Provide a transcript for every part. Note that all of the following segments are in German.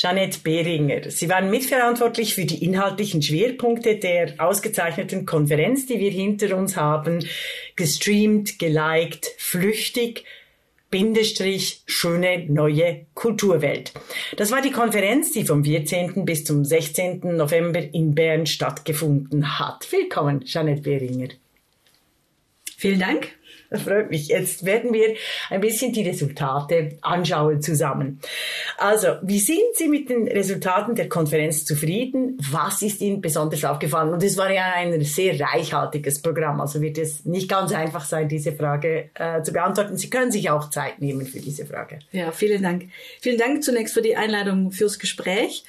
Jeanette Behringer. Sie waren mitverantwortlich für die inhaltlichen Schwerpunkte der ausgezeichneten Konferenz, die wir hinter uns haben. Gestreamt, geliked, flüchtig, Bindestrich schöne neue Kulturwelt. Das war die Konferenz, die vom 14. bis zum 16. November in Bern stattgefunden hat. Willkommen, Jeanette Behringer. Vielen Dank. Das freut mich. Jetzt werden wir ein bisschen die Resultate anschauen zusammen. Also, wie sind Sie mit den Resultaten der Konferenz zufrieden? Was ist Ihnen besonders aufgefallen? Und es war ja ein sehr reichhaltiges Programm, also wird es nicht ganz einfach sein, diese Frage äh, zu beantworten. Sie können sich auch Zeit nehmen für diese Frage. Ja, vielen Dank. Vielen Dank zunächst für die Einladung fürs Gespräch.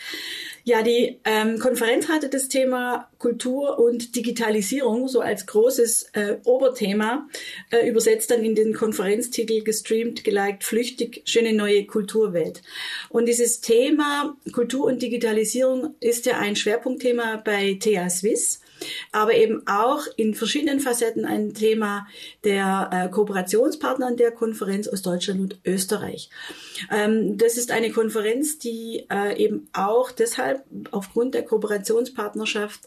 Ja, die ähm, Konferenz hatte das Thema Kultur und Digitalisierung so als großes äh, Oberthema, äh, übersetzt dann in den Konferenztitel gestreamt, geliked, flüchtig, schöne neue Kulturwelt. Und dieses Thema Kultur und Digitalisierung ist ja ein Schwerpunktthema bei TH Swiss aber eben auch in verschiedenen Facetten ein Thema der äh, Kooperationspartner der Konferenz aus Deutschland und Österreich. Ähm, das ist eine Konferenz, die äh, eben auch deshalb aufgrund der Kooperationspartnerschaft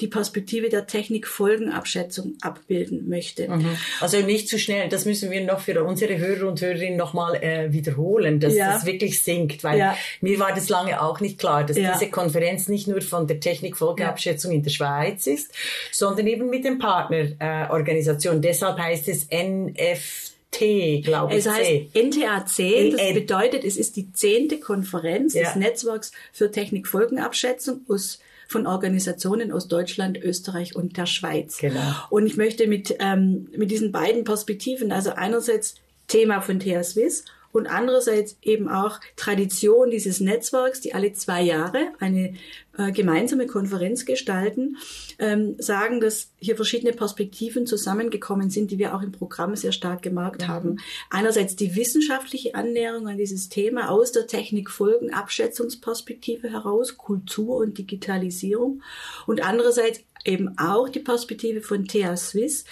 die Perspektive der Technikfolgenabschätzung abbilden möchte. Mhm. Also nicht zu schnell, das müssen wir noch für unsere Hörer und Hörerinnen nochmal äh, wiederholen, dass ja. das wirklich sinkt, weil ja. mir war das lange auch nicht klar, dass ja. diese Konferenz nicht nur von der Technikfolgenabschätzung in der Schweiz ist, ist, sondern eben mit den Partnerorganisationen. Äh, Deshalb heißt es NFT, glaube ich. Es heißt NTAC, das bedeutet, es ist die zehnte Konferenz ja. des Netzwerks für Technikfolgenabschätzung aus von Organisationen aus Deutschland, Österreich und der Schweiz. Genau. Und ich möchte mit, ähm, mit diesen beiden Perspektiven, also einerseits Thema von TH Swiss und andererseits eben auch Tradition dieses Netzwerks, die alle zwei Jahre eine äh, gemeinsame Konferenz gestalten, ähm, sagen, dass hier verschiedene Perspektiven zusammengekommen sind, die wir auch im Programm sehr stark gemerkt mhm. haben. Einerseits die wissenschaftliche Annäherung an dieses Thema aus der Technikfolgenabschätzungsperspektive heraus, Kultur und Digitalisierung und andererseits eben auch die Perspektive von TH Swiss,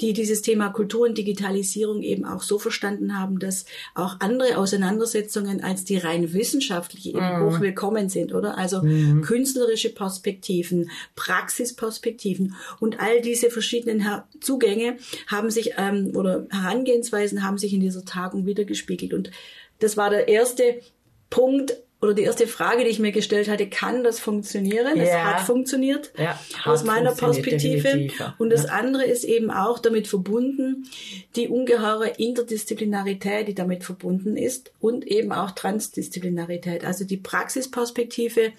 die dieses Thema Kultur und Digitalisierung eben auch so verstanden haben, dass auch andere Auseinandersetzungen als die rein wissenschaftliche eben mhm. hoch willkommen sind, oder? Also mhm. künstlerische Perspektiven, Praxisperspektiven und all diese verschiedenen Zugänge haben sich ähm, oder Herangehensweisen haben sich in dieser Tagung wiedergespiegelt. Und das war der erste Punkt, oder die erste Frage, die ich mir gestellt hatte, kann das funktionieren? Ja. Es hat funktioniert ja, hat aus meiner Perspektive. Ja. Und das andere ist eben auch damit verbunden, die ungeheure Interdisziplinarität, die damit verbunden ist und eben auch Transdisziplinarität. Also die Praxisperspektive,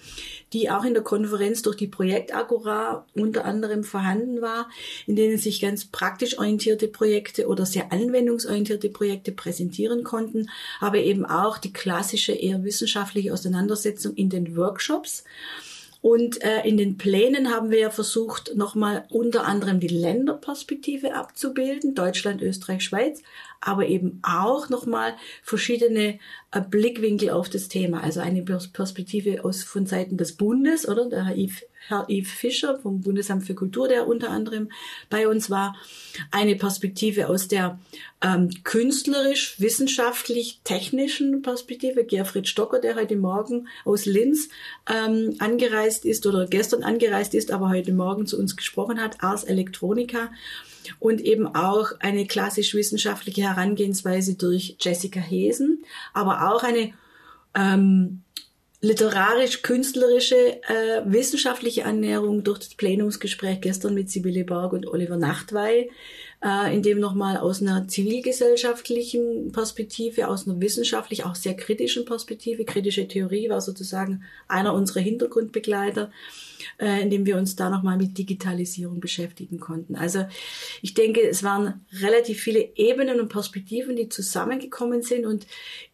die auch in der Konferenz durch die Projektagora unter anderem vorhanden war, in denen sich ganz praktisch orientierte Projekte oder sehr anwendungsorientierte Projekte präsentieren konnten, aber eben auch die klassische eher wissenschaftliche Auseinandersetzung in den Workshops. Und äh, in den Plänen haben wir ja versucht, nochmal unter anderem die Länderperspektive abzubilden, Deutschland, Österreich, Schweiz, aber eben auch nochmal verschiedene äh, Blickwinkel auf das Thema. Also eine Perspektive aus von Seiten des Bundes, oder der Herr Yves Fischer vom Bundesamt für Kultur, der unter anderem bei uns war, eine Perspektive aus der ähm, künstlerisch-wissenschaftlich-technischen Perspektive. Gerfried Stocker, der heute Morgen aus Linz ähm, angereist ist oder gestern angereist ist, aber heute Morgen zu uns gesprochen hat, Ars Electronica. Und eben auch eine klassisch-wissenschaftliche Herangehensweise durch Jessica Hesen, aber auch eine ähm, literarisch-künstlerische, äh, wissenschaftliche Annäherung durch das Plenumsgespräch gestern mit Sibylle Borg und Oliver Nachtwey, äh, in dem nochmal aus einer zivilgesellschaftlichen Perspektive, aus einer wissenschaftlich auch sehr kritischen Perspektive, kritische Theorie war sozusagen einer unserer Hintergrundbegleiter, äh, in dem wir uns da nochmal mit Digitalisierung beschäftigen konnten. Also ich denke, es waren relativ viele Ebenen und Perspektiven, die zusammengekommen sind und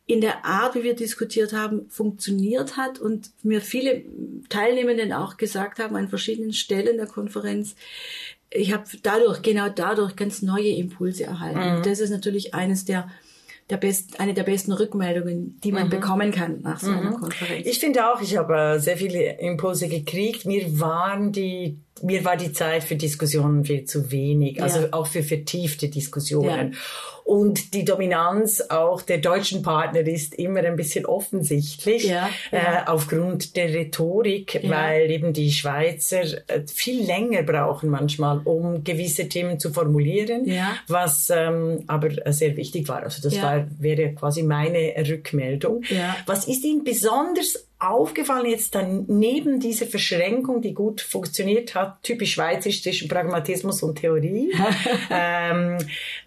in der Art, wie wir diskutiert haben, funktioniert hat und mir viele Teilnehmenden auch gesagt haben an verschiedenen Stellen der Konferenz, ich habe dadurch, genau dadurch ganz neue Impulse erhalten. Mhm. Das ist natürlich eines der der best, eine der besten Rückmeldungen, die man mhm. bekommen kann nach so einer mhm. Konferenz. Ich finde auch, ich habe äh, sehr viele Impulse gekriegt. Mir waren die mir war die Zeit für Diskussionen viel zu wenig, also Ja. auch für vertiefte Diskussionen. Ja. Und die Dominanz auch der deutschen Partner ist immer ein bisschen offensichtlich Ja. Äh, aufgrund der Rhetorik, weil eben die Schweizer äh, viel länger brauchen manchmal, um gewisse Themen zu formulieren, was ähm, aber äh, sehr wichtig war. Also das war, wäre quasi meine Rückmeldung. Was ist Ihnen besonders aufgefallen jetzt dann neben dieser Verschränkung, die gut funktioniert hat, typisch schweizerisch zwischen Pragmatismus und Theorie? ähm,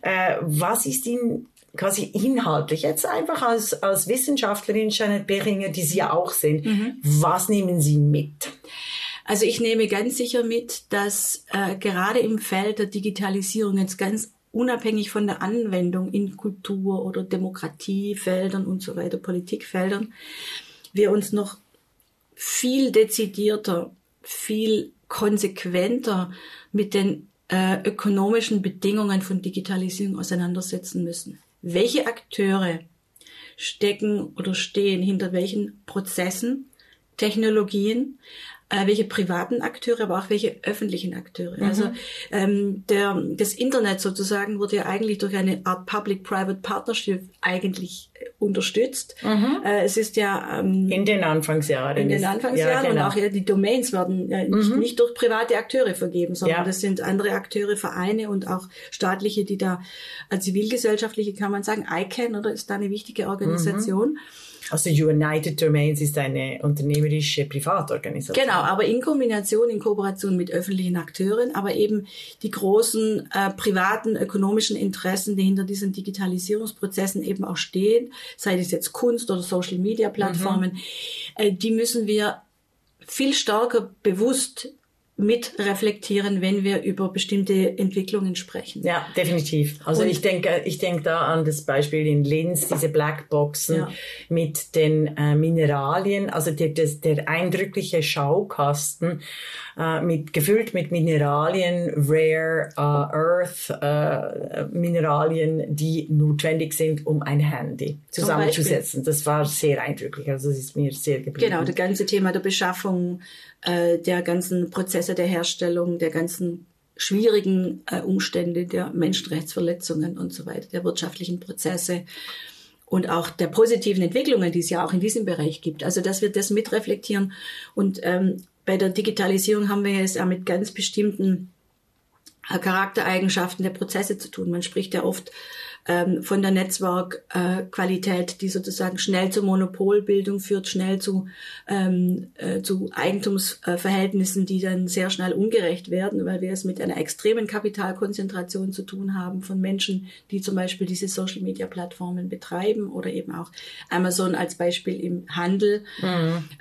äh, was ist Ihnen quasi inhaltlich jetzt einfach als, als Wissenschaftlerin, Janet Beringer, die Sie ja auch sind, was nehmen Sie mit? Also ich nehme ganz sicher mit, dass äh, gerade im Feld der Digitalisierung jetzt ganz unabhängig von der Anwendung in Kultur oder Demokratiefeldern und so weiter, Politikfeldern, wir uns noch viel dezidierter, viel konsequenter mit den äh, ökonomischen Bedingungen von Digitalisierung auseinandersetzen müssen. Welche Akteure stecken oder stehen hinter welchen Prozessen, Technologien, äh, welche privaten Akteure, aber auch welche öffentlichen Akteure. Also ähm, der, das Internet sozusagen wurde ja eigentlich durch eine Art Public-Private Partnership eigentlich äh, unterstützt. Äh, es ist ja ähm, In den Anfangsjahren. in den Anfangsjahren ja, genau. und auch ja, die Domains werden äh, nicht, nicht durch private Akteure vergeben, sondern Ja. das sind andere Akteure, Vereine und auch staatliche, die da als zivilgesellschaftliche kann man sagen, ICANN oder ist da eine wichtige Organisation. Also United Domains ist eine unternehmerische Privatorganisation. Genau, aber in Kombination, in Kooperation mit öffentlichen Akteuren, aber eben die großen äh, privaten ökonomischen Interessen, die hinter diesen Digitalisierungsprozessen eben auch stehen, sei es jetzt Kunst oder Social Media Plattformen, äh, die müssen wir viel stärker bewusst mit reflektieren, wenn wir über bestimmte Entwicklungen sprechen. Ja, definitiv. Also Und- ich denke, ich denke da an das Beispiel in Linz, diese Blackboxen Ja. mit den äh, Mineralien, also der, das, der eindrückliche Schaukasten äh, mit gefüllt mit Mineralien, Rare äh, Earth äh, Mineralien, die notwendig sind, um ein Handy zusammenzusetzen. Das war sehr eindrücklich. Also das ist mir sehr geblieben. Genau, das ganze Thema der Beschaffung, äh, der ganzen Prozesse der Herstellung, der ganzen schwierigen äh, Umstände der Menschenrechtsverletzungen und so weiter, der wirtschaftlichen Prozesse und auch der positiven Entwicklungen, die es ja auch in diesem Bereich gibt. Also, dass wir das mitreflektieren. Und ähm, bei der Digitalisierung haben wir es ja mit ganz bestimmten äh, Charaktereigenschaften der Prozesse zu tun. Man spricht ja oft ähm, von der Netzwerkqualität, äh, die sozusagen schnell zur Monopolbildung führt, schnell zu, ähm, äh, zu Eigentumsverhältnissen, die dann sehr schnell ungerecht werden, weil wir es mit einer extremen Kapitalkonzentration zu tun haben von Menschen, die zum Beispiel diese Social-Media-Plattformen betreiben oder eben auch Amazon als Beispiel im Handel.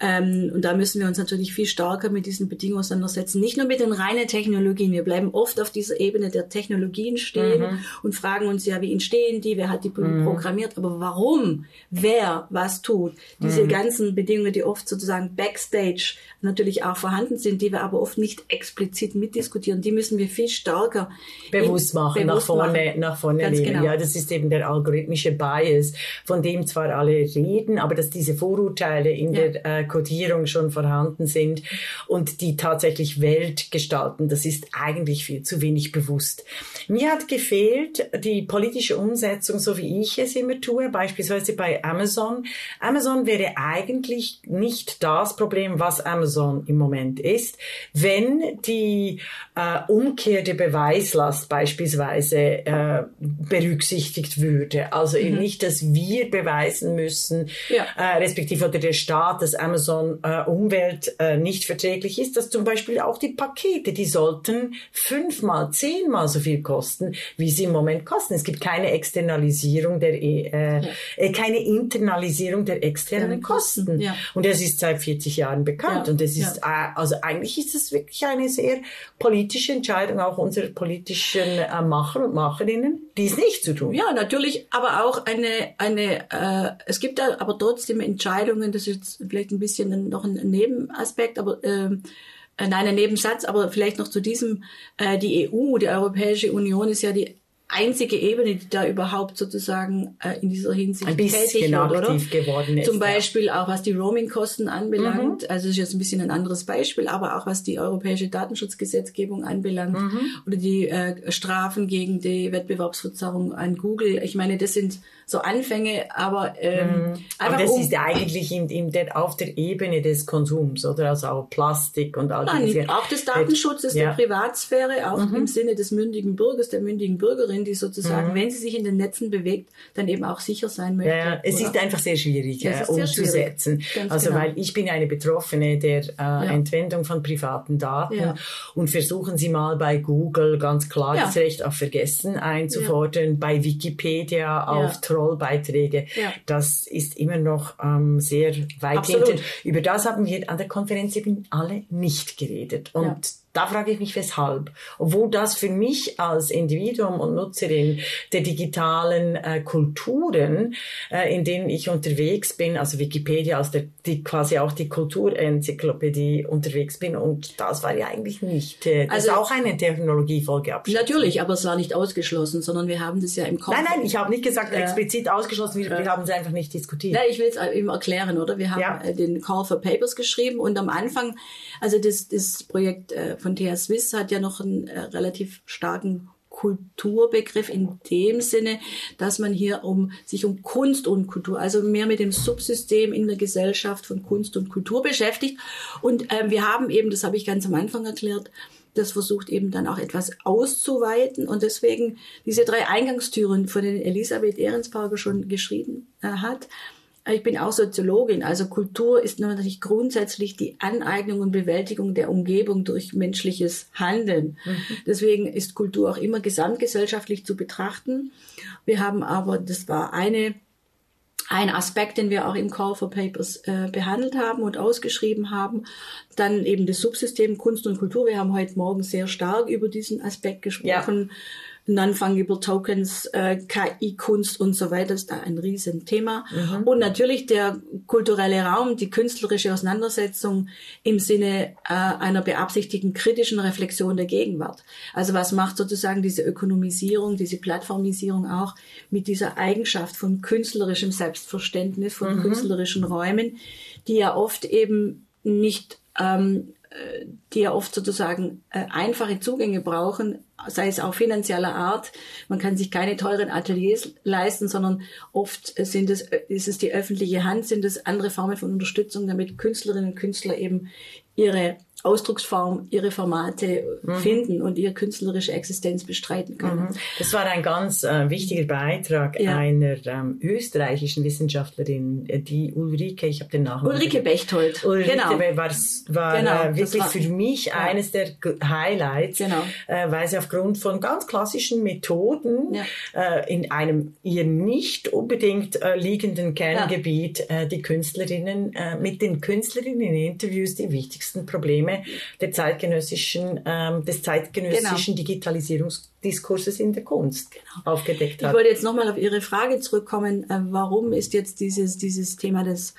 Ähm, und da müssen wir uns natürlich viel stärker mit diesen Bedingungen auseinandersetzen. Nicht nur mit den reinen Technologien. Wir bleiben oft auf dieser Ebene der Technologien stehen und fragen uns ja, wie entstehen die, wer hat die programmiert, aber warum, wer was tut. Diese ganzen Bedingungen, die oft sozusagen backstage natürlich auch vorhanden sind, die wir aber oft nicht explizit mitdiskutieren, die müssen wir viel stärker bewusst machen, nach bewusst vorne, machen. nach vorne Ganz legen. genau. Ja, das ist eben der algorithmische Bias, von dem zwar alle reden, aber dass diese Vorurteile in Ja. der äh, Codierung schon vorhanden sind und die tatsächlich Welt gestalten, das ist eigentlich viel zu wenig bewusst. Mir hat gefehlt die politische Umsetzung, so wie ich es immer tue, beispielsweise bei Amazon. Amazon wäre eigentlich nicht das Problem, was Amazon im Moment ist, wenn die äh, Umkehr der Beweislast beispielsweise äh, berücksichtigt würde. Also eben nicht, dass wir beweisen müssen, Ja. äh, respektive oder der Staat, dass Amazon äh, Umwelt äh, nicht verträglich ist, dass zum Beispiel auch die Pakete, die sollten fünfmal, zehnmal so viel kosten, wie sie im Moment kosten. Es gibt keine Externalisierung der, äh, äh, keine Internalisierung der externen Kosten, ja. Und das ist seit 40 Jahren bekannt. Ja, Und das ist, äh, also eigentlich ist es wirklich eine sehr politische Entscheidung auch unserer politischen äh, Macher und Macherinnen, dies nicht zu tun. Ja, natürlich, aber auch eine, eine äh, es gibt da aber trotzdem Entscheidungen, das ist jetzt vielleicht ein bisschen noch ein Nebenaspekt, aber ähm, äh, nein, ein Nebensatz, aber vielleicht noch zu diesem, äh, die EU, die Europäische Union ist ja die einzige Ebene, die da überhaupt sozusagen äh, in dieser Hinsicht ein bisschen tätig wird, oder? geworden ist. Zum Beispiel auch was die Roaming-Kosten anbelangt. Also das ist jetzt ein bisschen ein anderes Beispiel, aber auch was die europäische Datenschutzgesetzgebung anbelangt oder die äh, Strafen gegen die Wettbewerbsverzerrung an Google. Ich meine, das sind so Anfänge, aber ähm, Aber einfach das um, ist ja eigentlich in, in der, auf der Ebene des Konsums, oder? Also auch Plastik und all Nein, diese. auch des Datenschutzes, Ja. Mhm. der Privatsphäre, auch im Sinne des mündigen Bürgers, der mündigen Bürgerin, die sozusagen, wenn sie sich in den Netzen bewegt, dann eben auch sicher sein möchte. Ja, ja, es oder? ist einfach sehr schwierig Ja, äh, umzusetzen. schwierig. Ganz also genau. weil ich bin eine Betroffene der äh, Entwendung von privaten Daten Ja. und versuchen Sie mal bei Google ganz klar Ja. das Recht auf Vergessen einzufordern, bei Wikipedia auf Ja. Trollbeiträge. Ja. Das ist immer noch ähm, sehr weit Absolut. hinten. Über das haben wir an der Konferenz eben alle nicht geredet. Und Ja. Da frage ich mich, weshalb. Obwohl das für mich als Individuum und Nutzerin der digitalen äh, Kulturen, äh, in denen ich unterwegs bin, also Wikipedia als der, die quasi auch die Kulturenzyklopädie unterwegs bin, und das war ja eigentlich nicht. Äh, das Also- ist auch eine Technologiefolge Natürlich, aber es war nicht ausgeschlossen, sondern wir haben das ja im Kopf. Nein, nein, ich habe nicht gesagt Ja. explizit ausgeschlossen, wir, wir haben es einfach nicht diskutiert. Ja, ich will es eben erklären, oder? Wir haben Ja. äh, den Call for Papers geschrieben und am Anfang, also das, das Projekt äh, von TH Swiss hat ja noch einen äh, relativ starken Kulturbegriff in dem Sinne, dass man hier um sich um Kunst und Kultur, also mehr mit dem Subsystem in der Gesellschaft von Kunst und Kultur beschäftigt. Und ähm, wir haben eben, das habe ich ganz am Anfang erklärt, das versucht eben dann auch etwas auszuweiten und deswegen diese drei Eingangstüren, von denen Elisabeth Ehrensparger schon geschrieben äh, hat. Ich bin auch Soziologin, also Kultur ist natürlich grundsätzlich die Aneignung und Bewältigung der Umgebung durch menschliches Handeln. Deswegen ist Kultur auch immer gesamtgesellschaftlich zu betrachten. Wir haben aber, das war eine ein Aspekt, den wir auch im Call for Papers äh, behandelt haben und ausgeschrieben haben. Dann eben das Subsystem Kunst und Kultur. Wir haben heute Morgen sehr stark über diesen Aspekt gesprochen. Non-Fungible Tokens, äh, KI-Kunst und so weiter ist da ein Riesenthema. Und natürlich der kulturelle Raum, die künstlerische Auseinandersetzung im Sinne äh, einer beabsichtigten kritischen Reflexion der Gegenwart. Also was macht sozusagen diese Ökonomisierung, diese Plattformisierung auch mit dieser Eigenschaft von künstlerischem Selbstverständnis, von künstlerischen Räumen, die ja oft eben nicht ähm, äh, die ja oft sozusagen äh, einfache Zugänge brauchen, sei es auch finanzieller Art. Man kann sich keine teuren Ateliers leisten, sondern oft äh, sind es, äh, ist es die öffentliche Hand, sind es andere Formen von Unterstützung, damit Künstlerinnen und Künstler eben ihre Ausdrucksform, ihre Formate finden und ihre künstlerische Existenz bestreiten können. Das war ein ganz äh, wichtiger Beitrag Ja. einer ähm, österreichischen Wissenschaftlerin, äh, die Ulrike, ich habe den Namen. Ulrike Bechtold, Ulrike genau. war, war Genau, äh, wirklich war- für mich ja. eines der Highlights, Genau. äh, weil sie aufgrund von ganz klassischen Methoden Ja. äh, in einem ihr nicht unbedingt äh, liegenden Kerngebiet die Künstlerinnen mit den Künstlerinnen in Interviews die wichtigsten Probleme der zeitgenössischen ähm, des zeitgenössischen Digitalisierungsdiskurses in der Kunst aufgedeckt Genau. Ich hat. wollte jetzt nochmal auf Ihre Frage zurückkommen. Äh, warum ist jetzt dieses, dieses Thema des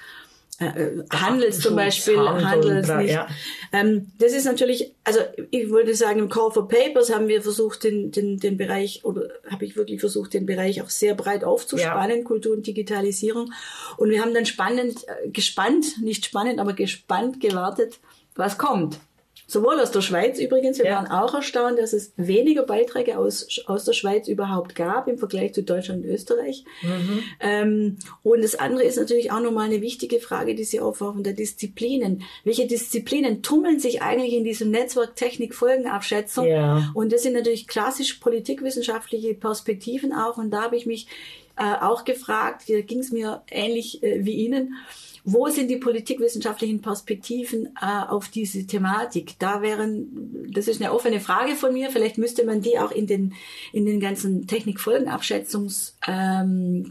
äh, äh, Handels zum Beispiel, Handel, Handels nicht. ja. Ähm, das ist natürlich, also ich würde sagen, im Call for Papers haben wir versucht, den, den, den Bereich, oder habe ich wirklich versucht, den Bereich auch sehr breit aufzuspannen, Kultur und Digitalisierung. Und wir haben dann spannend, äh, gespannt, nicht spannend, aber gespannt gewartet, was kommt. Sowohl aus der Schweiz übrigens, wir Ja. waren auch erstaunt, dass es weniger Beiträge aus, aus der Schweiz überhaupt gab im Vergleich zu Deutschland und Österreich. Ähm, und das andere ist natürlich auch nochmal eine wichtige Frage, die Sie aufwerfen, der Disziplinen. Welche Disziplinen tummeln sich eigentlich in diesem Netzwerk Technik Folgenabschätzung? Ja. Und das sind natürlich klassisch politikwissenschaftliche Perspektiven auch. Und da habe ich mich äh, auch gefragt, da ging es mir ähnlich äh, wie Ihnen, wo sind die politikwissenschaftlichen Perspektiven äh, auf diese Thematik? Da wären, das ist eine offene Frage von mir. Vielleicht müsste man die auch in den in den ganzen Technikfolgenabschätzungs ähm,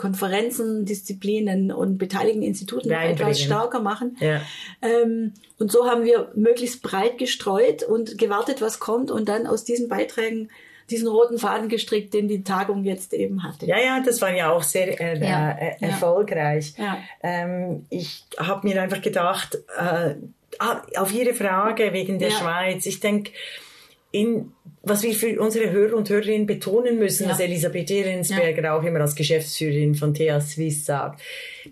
Disziplinen und beteiligten Instituten etwas stärker machen. Ja. Ähm, und so haben wir möglichst breit gestreut und gewartet, was kommt und dann aus diesen Beiträgen diesen roten Faden gestrickt, den die Tagung jetzt eben hatte. Ja, ja, das war ja auch sehr äh, Ja, äh, erfolgreich. Ja. Ähm, ich habe mir einfach gedacht, äh, ah, auf Ihre Frage wegen der Ja. Schweiz, ich denke, in was wir für unsere Hörer und Hörerinnen betonen müssen, ja. was Elisabeth Ehrensberger ja. auch immer als Geschäftsführerin von TH Swiss sagt.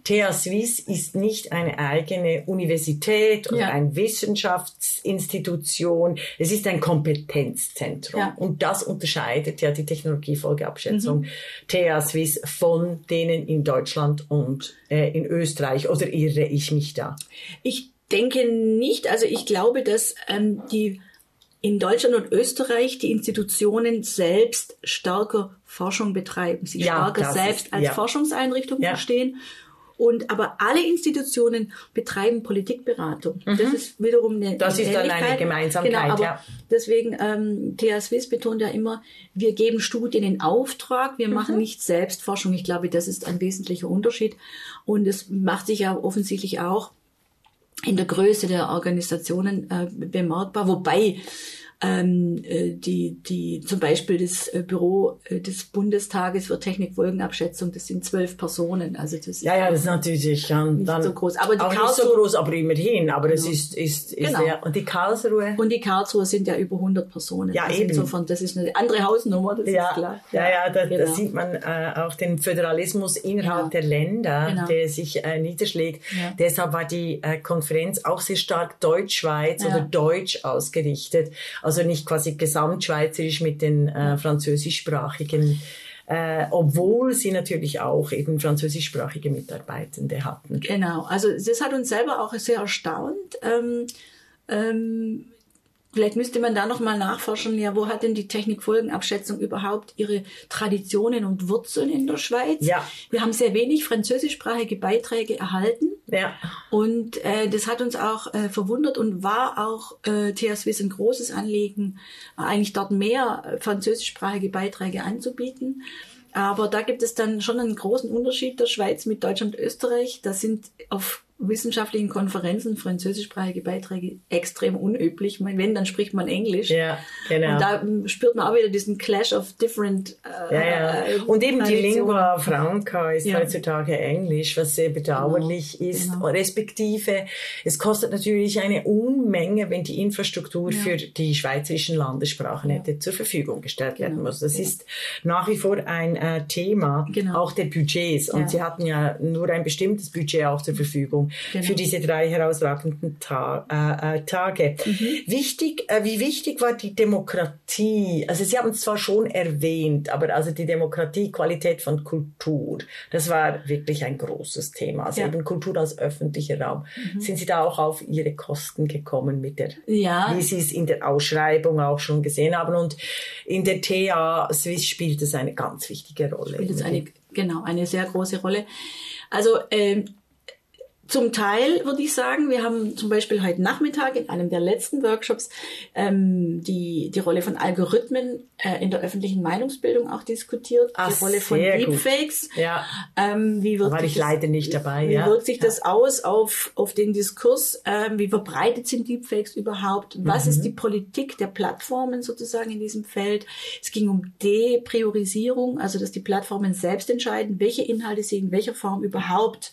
TH Swiss ist nicht eine eigene Universität oder ja. eine Wissenschaftsinstitution. Es ist ein Kompetenzzentrum. Und das unterscheidet ja die Technologiefolgeabschätzung mhm. TH Swiss von denen in Deutschland und äh, in Österreich. Oder irre ich mich da? Ich denke nicht. Also ich glaube, dass ähm, die in Deutschland und Österreich die Institutionen selbst stärker Forschung betreiben, sie ja, stärker selbst ist, als ja. Forschungseinrichtung ja. verstehen. Und aber alle Institutionen betreiben Politikberatung. Mhm. Das ist wiederum eine Das ist dann eine Gemeinsamkeit. Genau, aber ja. deswegen ähm, TH Swiss betont ja immer, wir geben Studien in Auftrag, wir mhm. machen nicht selbst Forschung. Ich glaube, das ist ein wesentlicher Unterschied. Und es macht sich ja offensichtlich auch in der Größe der Organisationen äh, bemerkbar, wobei ähm, äh, die, die, zum Beispiel das äh, Büro äh, des Bundestages für Technikfolgenabschätzung, das sind zwölf Personen. Also das ist ja, ja, das ist natürlich ja, nicht dann so groß. Aber die auch Karlsruhe, nicht so groß, aber immerhin. Aber es ist, ist, ist genau. der, und die Karlsruhe. Und die Karlsruhe sind ja über 100 Personen. Ja, also eben. Insofern, das ist eine andere Hausnummer, das ja, ist klar. Ja, ja, da, genau. da sieht man äh, auch den Föderalismus innerhalb der Länder, genau. der sich äh, niederschlägt. Deshalb war die äh, Konferenz auch sehr stark Deutschschweiz oder deutsch ausgerichtet also nicht quasi gesamtschweizerisch mit den äh, französischsprachigen äh, obwohl sie natürlich auch eben französischsprachige Mitarbeitende hatten. Genau, also das hat uns selber auch sehr erstaunt. Ähm, ähm, Vielleicht müsste man da noch mal nachforschen, ja, wo hat denn die Technikfolgenabschätzung überhaupt ihre Traditionen und Wurzeln in der Schweiz? Ja. Wir haben sehr wenig französischsprachige Beiträge erhalten. Ja. Und äh, das hat uns auch äh, verwundert und war auch äh, TH Swiss ein großes Anliegen, eigentlich dort mehr äh, französischsprachige Beiträge anzubieten. Aber da gibt es dann schon einen großen Unterschied der Schweiz mit Deutschland und Österreich. Da sind auf wissenschaftlichen Konferenzen französischsprachige Beiträge extrem unüblich. wenn, dann spricht man Englisch. Ja, genau. Und da spürt man auch wieder diesen Clash of different. Äh, ja, ja. Und eben die Lingua Franca ist ja. heutzutage Englisch, was sehr bedauerlich genau. ist. Genau. Respektive, es kostet natürlich eine Unmenge, wenn die Infrastruktur ja. für die schweizerischen Landessprachen ja. hätte zur Verfügung gestellt genau. werden muss. Das genau. ist nach wie vor ein äh, Thema, genau. auch der Budgets. Und sie hatten ja nur ein bestimmtes Budget auch zur Verfügung genau. für diese drei herausragenden Ta äh, äh, Tage. Mhm. Wichtig, äh, wie wichtig war die Demokratie? Also Sie haben es zwar schon erwähnt, aber also die Demokratie, Qualität von Kultur, das war wirklich ein großes Thema. Also ja. eben Kultur als öffentlicher Raum. Mhm. Sind Sie da auch auf Ihre Kosten gekommen mit der, ja. wie Sie es in der Ausschreibung auch schon gesehen haben? Und in der TA Swiss spielt es eine ganz wichtige Rolle. Spielt es eine, genau, eine sehr große Rolle. Also ähm, zum Teil würde ich sagen, wir haben zum Beispiel heute Nachmittag in einem der letzten Workshops ähm, die, die Rolle von Algorithmen äh, in der öffentlichen Meinungsbildung auch diskutiert, Ach, die Rolle von Deepfakes. Ja. Ähm, wie wird war ich das, leider nicht dabei. Wie ja. wirkt sich ja. das aus auf, auf den Diskurs? Ähm, wie verbreitet sind Deepfakes überhaupt? Was mhm. ist die Politik der Plattformen sozusagen in diesem Feld? Es ging um Depriorisierung, also dass die Plattformen selbst entscheiden, welche Inhalte sie in welcher Form überhaupt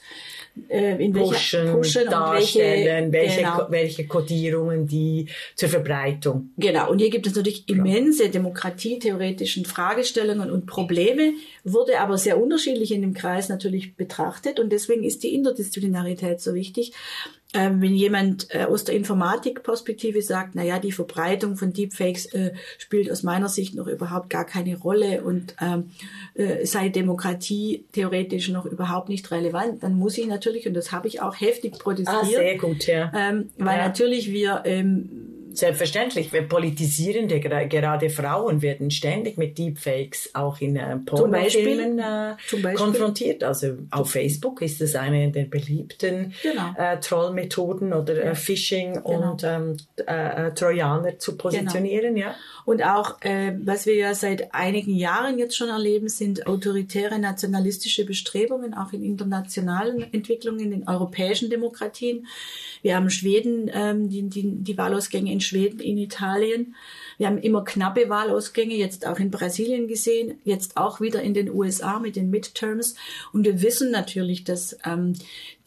äh, in pushen, pushen darstellen, welche, welche, genau. welche Kodierungen die zur Verbreitung. Genau, und hier gibt es natürlich immense demokratietheoretischen Fragestellungen und Probleme, wurde aber sehr unterschiedlich in dem Kreis natürlich betrachtet und deswegen ist die Interdisziplinarität so wichtig ähm, wenn jemand äh, aus der Informatikperspektive sagt, na ja, die Verbreitung von Deepfakes äh, spielt aus meiner Sicht noch überhaupt gar keine Rolle und ähm, äh, sei Demokratie theoretisch noch überhaupt nicht relevant, dann muss ich natürlich, und das habe ich auch heftig protestiert, ah, sehr gut, ja. Ähm, weil ja. natürlich wir ähm, Selbstverständlich, wir politisierende, gerade Frauen werden ständig mit Deepfakes auch in äh, Pornofilmen äh, konfrontiert. Also auf Facebook ist es eine der beliebten genau. äh, Trollmethoden oder äh, Phishing genau. und ähm, äh, äh, Trojaner zu positionieren. Genau. Ja. Und auch, äh, was wir ja seit einigen Jahren jetzt schon erleben, sind autoritäre nationalistische Bestrebungen, auch in internationalen Entwicklungen, in europäischen Demokratien. Wir haben Schweden, ähm, die, die, die Wahlausgänge in Schweden, in Italien. Wir haben immer knappe Wahlausgänge, jetzt auch in Brasilien gesehen, jetzt auch wieder in den USA mit den Midterms. Und wir wissen natürlich, dass ähm,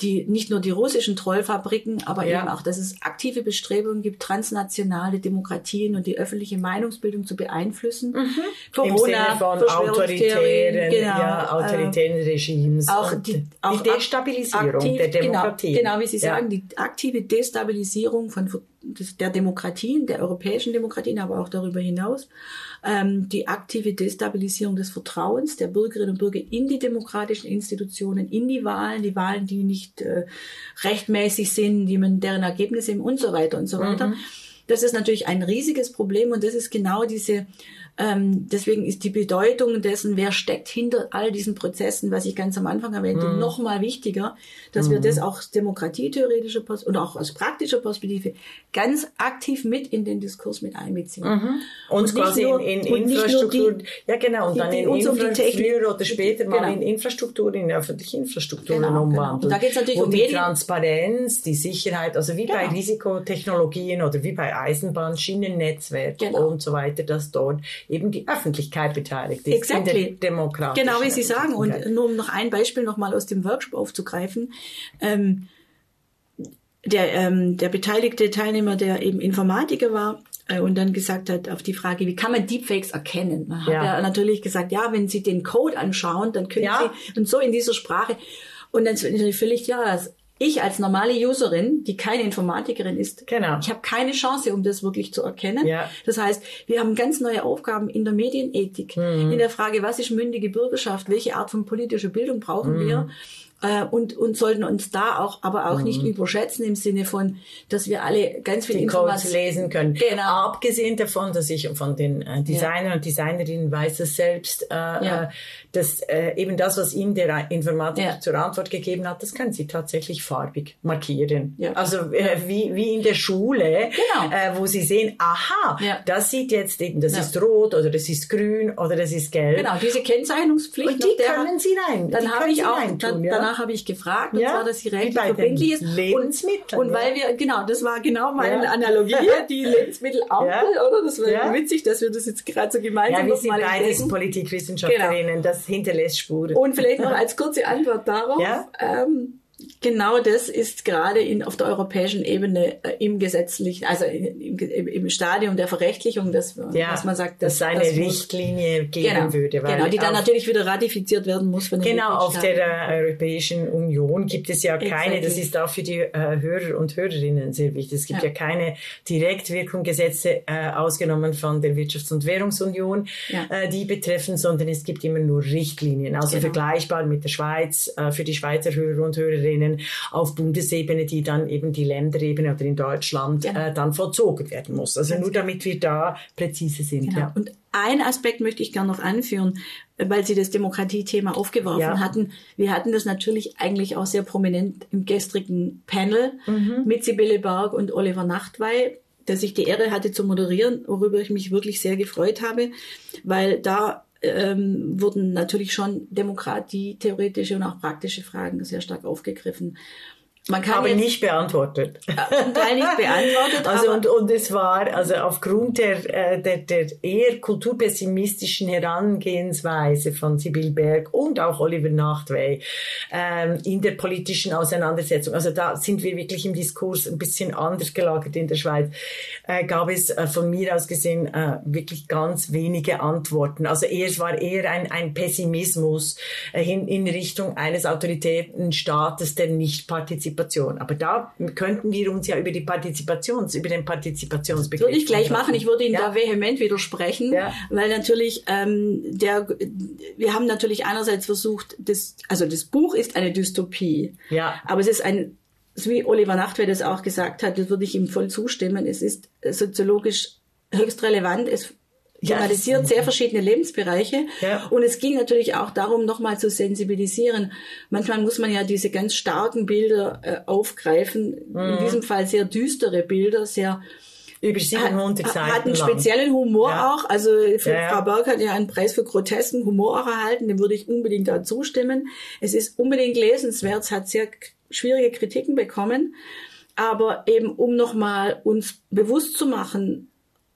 die nicht nur die russischen Trollfabriken, aber Ja. eben auch, dass es aktive Bestrebungen gibt, transnationale Demokratien und die öffentliche Meinungsbildung zu beeinflussen. Im Sinne von autoritären, genau, ja, äh, autoritären Regimes. auch die, die auch Destabilisierung aktiv, der Demokratie. Genau, genau wie Sie Ja. sagen, die aktive Destabilisierung von des- der Demokratien, der europäischen Demokratien, aber auch darüber hinaus, ähm, die aktive Destabilisierung des Vertrauens der Bürgerinnen und Bürger in die demokratischen Institutionen, in die Wahlen, die Wahlen, die nicht äh, rechtmäßig sind, die man deren Ergebnisse und so weiter und so weiter. Das ist natürlich ein riesiges Problem und das ist genau diese, ähm, deswegen ist die Bedeutung dessen, wer steckt hinter all diesen Prozessen, was ich ganz am Anfang erwähnte, noch mal wichtiger, dass wir das auch aus demokratietheoretischer Pers oder auch aus praktischer Perspektive ganz aktiv mit in den Diskurs mit einbeziehen. Und, nicht quasi nur- in, in und Infrastruktur, die- ja genau, und die- dann in uns um die Infra Technik- früher oder später mal Genau. in Infrastruktur, in öffentliche Infrastrukturen Genau, genau. umwandeln. Und da geht's natürlich wo um die Medien- Transparenz, die Sicherheit, also wie bei Genau. Risikotechnologien oder wie bei Eisenbahn, Schienennetzwerk Genau. und so weiter, dass dort eben die Öffentlichkeit beteiligt ist Exactly. demokratischen Genau, wie Sie sagen. Und nur um noch ein Beispiel nochmal aus dem Workshop aufzugreifen. Ähm, der, ähm, der beteiligte Teilnehmer, der eben Informatiker war, äh, und dann gesagt hat auf die Frage, wie kann man Deepfakes erkennen? Dann hat Ja. er natürlich gesagt, ja, wenn Sie den Code anschauen, dann können Ja. Sie, und so in dieser Sprache. Und dann natürlich völlig dass ich als normale Userin, die keine Informatikerin ist, Genau. ich habe keine Chance, um das wirklich zu erkennen. Ja. Das heißt, wir haben ganz neue Aufgaben in der Medienethik, Mhm. in der Frage, was ist mündige Bürgerschaft, welche Art von politischer Bildung brauchen Mhm. wir äh, und, und sollten uns da auch, aber auch nicht überschätzen im Sinne von, dass wir alle ganz viel Mhm. Informationen lesen können. Genau. Abgesehen davon, dass ich von den äh, Designern und Designerinnen weiß, dass selbst äh, Ja. äh, dass eben das, was ihnen der Informatiker Ja. zur Antwort gegeben hat, das können sie tatsächlich farbig markieren. Ja. Also wie, wie in der Schule, Genau. wo sie sehen, aha, Ja. das sieht jetzt eben, das Ja. ist rot oder das ist grün oder das ist gelb. Genau, diese Kennzeichnungspflicht. Und die können Sie rein- Dann habe ich auch, reintun, dann, ja. Danach habe ich gefragt, und Ja, zwar, dass sie rechtlich verbindlich ist. Lebensmitteln, Und, und ja. weil wir, genau, das war genau meine Ja. Analogie, die Lebensmittelampel, Ja. oder? Das war Ja. witzig, dass wir das jetzt gerade so Ja, gemeinsam wir noch sind mal beides. Politikwissenschaftlerinnen, das hinterlässt Spuren. Und vielleicht noch als kurze Antwort darauf. Ja. Ähm, genau das ist gerade in, auf der europäischen Ebene äh, im gesetzlichen, also im, im, Stadium der Verrechtlichung, dass, ja, dass man sagt, dass es eine das muss- Richtlinie geben genau, würde. Weil genau, die dann natürlich wieder ratifiziert werden muss von Genau, auf Mitgliedstaaten. der äh, Europäischen Union gibt es ja keine, Exactly. das ist auch für die äh, Hörer und Hörerinnen sehr wichtig, es gibt ja, Ja. keine Direktwirkung Gesetze äh, ausgenommen von der Wirtschafts- und Währungsunion, Ja. äh, die betreffen, sondern es gibt immer nur Richtlinien, also Genau. vergleichbar mit der Schweiz, äh, für die Schweizer Hörer und Hörerinnen auf Bundesebene, die dann eben die Länderebene oder in Deutschland Genau. äh, dann vollzogen werden muss. Also nur damit wir da präzise sind. Genau. Ja. Und ein Aspekt möchte ich gerne noch anführen, weil Sie das Demokratiethema aufgeworfen Ja. hatten. Wir hatten das natürlich eigentlich auch sehr prominent im gestrigen Panel Mhm. mit Sibylle Berg und Oliver Nachtwey, das ich die Ehre hatte zu moderieren, worüber ich mich wirklich sehr gefreut habe, weil da ähm, wurden natürlich schon Demokratie, theoretische und auch praktische Fragen sehr stark aufgegriffen. Man kann aber jetzt nicht beantwortet. zum Teil nicht beantwortet, Also und, und es war also aufgrund der, äh, der, der eher kulturpessimistischen Herangehensweise von Sibyl Berg und auch Oliver Nachtwey ähm, in der politischen Auseinandersetzung, also da sind wir wirklich im Diskurs ein bisschen anders gelagert in der Schweiz, äh, gab es äh, von mir aus gesehen äh, wirklich ganz wenige Antworten. Also eher, es war eher ein, ein Pessimismus äh, hin in Richtung eines autoritären Staates der Nichtpartizipation. Aber da könnten wir uns ja über die Partizipations, über den Partizipationsbegriff. Würde ich gleich machen. Ich würde Ihnen Ja. da vehement widersprechen, Ja. weil natürlich ähm, der, wir haben natürlich einerseits versucht, das, also das Buch ist eine Dystopie, Ja. aber es ist ein, wie Oliver Nachtwey das auch gesagt hat, das würde ich ihm voll zustimmen. Es ist soziologisch höchst relevant. Es thematisiert das- sehr verschiedene Lebensbereiche. Ja. Und es ging natürlich auch darum, nochmal zu sensibilisieren. Manchmal muss man ja diese ganz starken Bilder äh, aufgreifen. Mhm. In diesem Fall sehr düstere Bilder, sehr Über 700 hat, Seiten hat einen lang. speziellen Humor Ja. auch. Also für Ja, ja. Frau Berg hat ja einen Preis für grotesken Humor auch erhalten. Dem würde ich unbedingt da zustimmen. Es ist unbedingt lesenswert. Es hat sehr schwierige Kritiken bekommen. Aber eben um nochmal uns bewusst zu machen,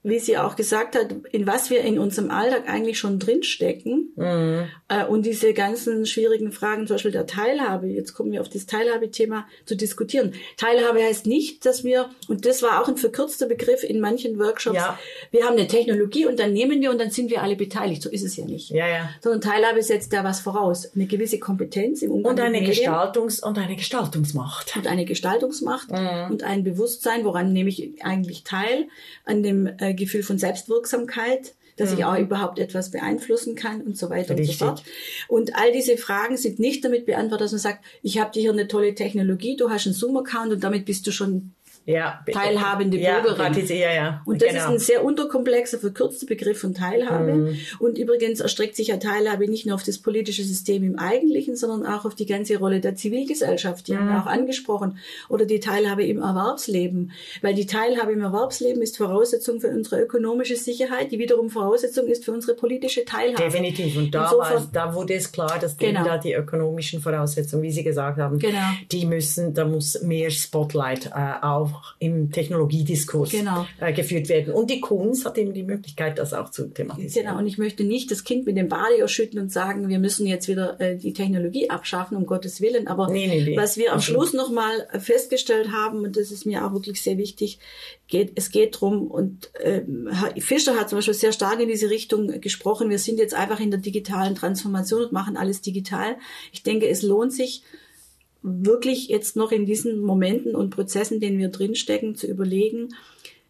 wie sie auch gesagt hat, in was wir in unserem Alltag eigentlich schon drinstecken mhm. äh, und diese ganzen schwierigen Fragen, zum Beispiel der Teilhabe, jetzt kommen wir auf das Teilhabethema zu diskutieren. Teilhabe heißt nicht, dass wir, und das war auch ein verkürzter Begriff in manchen Workshops, ja. wir haben eine Technologie und dann nehmen wir und dann sind wir alle beteiligt. So ist es ja nicht. Ja, ja. Sondern Teilhabe setzt da was voraus. Eine gewisse Kompetenz im Umgang und eine mit Medien. Gestaltungs und eine Gestaltungsmacht. Und eine Gestaltungsmacht mhm. und ein Bewusstsein, woran nehme ich eigentlich teil, an dem äh, Gefühl von Selbstwirksamkeit, dass mhm. ich auch überhaupt etwas beeinflussen kann und so weiter Richtig. und so fort. Und all diese Fragen sind nicht damit beantwortet, dass man sagt, ich habe dir hier eine tolle Technologie, du hast einen Zoom-Account und damit bist du schon ja, teilhabende ja, Bürgerin. Ja, ja. Und das genau. ist ein sehr unterkomplexer, verkürzter Begriff von Teilhabe. Mhm. Und übrigens erstreckt sich ja Teilhabe nicht nur auf das politische System im Eigentlichen, sondern auch auf die ganze Rolle der Zivilgesellschaft. Die mhm. haben wir auch angesprochen. Oder die Teilhabe im Erwerbsleben. Weil die Teilhabe im Erwerbsleben ist Voraussetzung für unsere ökonomische Sicherheit, die wiederum Voraussetzung ist für unsere politische Teilhabe. Definitiv. Und da, war, da wurde es klar, dass genau. da die ökonomischen Voraussetzungen, wie Sie gesagt haben, genau. die müssen, da muss mehr Spotlight äh, auf auch im Technologiediskurs genau. äh, geführt werden. Und die Kunst hat eben die Möglichkeit, das auch zu thematisieren. Genau, und ich möchte nicht das Kind mit dem Bade erschütten und sagen, wir müssen jetzt wieder äh, die Technologie abschaffen, um Gottes Willen. Aber nee, nee, nee. was wir am Schluss nochmal festgestellt haben, und das ist mir auch wirklich sehr wichtig, geht, es geht drum und äh, Fischer hat zum Beispiel sehr stark in diese Richtung gesprochen, wir sind jetzt einfach in der digitalen Transformation und machen alles digital. Ich denke, es lohnt sich, wirklich jetzt noch in diesen Momenten und Prozessen, denen wir drinstecken, zu überlegen,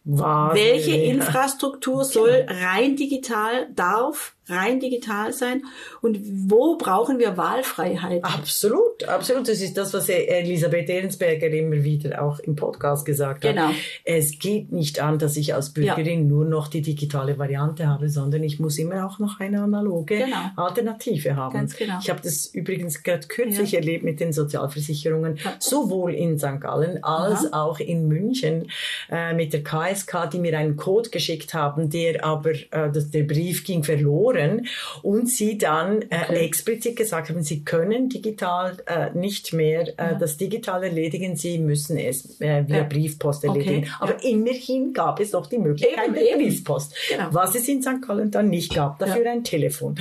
Wahnsinn. welche Infrastruktur soll genau. rein digital, darf rein digital sein und wo brauchen wir Wahlfreiheit? Absolut, absolut. Das ist das, was Elisabeth Ehrensberger immer wieder auch im Podcast gesagt genau. hat. Es geht nicht an, dass ich als Bürgerin ja. nur noch die digitale Variante habe, sondern ich muss immer auch noch eine analoge genau. Alternative haben. Ganz genau. Ich habe das übrigens gerade kürzlich ja. erlebt mit den Sozialversicherungen, sowohl in St. Gallen als Aha. auch in München äh, mit der KSK, die mir einen Code geschickt haben, der aber, äh, der Brief ging verloren hören und sie dann äh, explizit gesagt haben, sie können digital äh, nicht mehr äh, ja. das digital erledigen, sie müssen es äh, via ja. Briefpost erledigen. Okay. Aber ja. immerhin gab es doch die Möglichkeit eben, der Briefpost, genau. was es in St. Gallen dann nicht gab, dafür ein Telefon.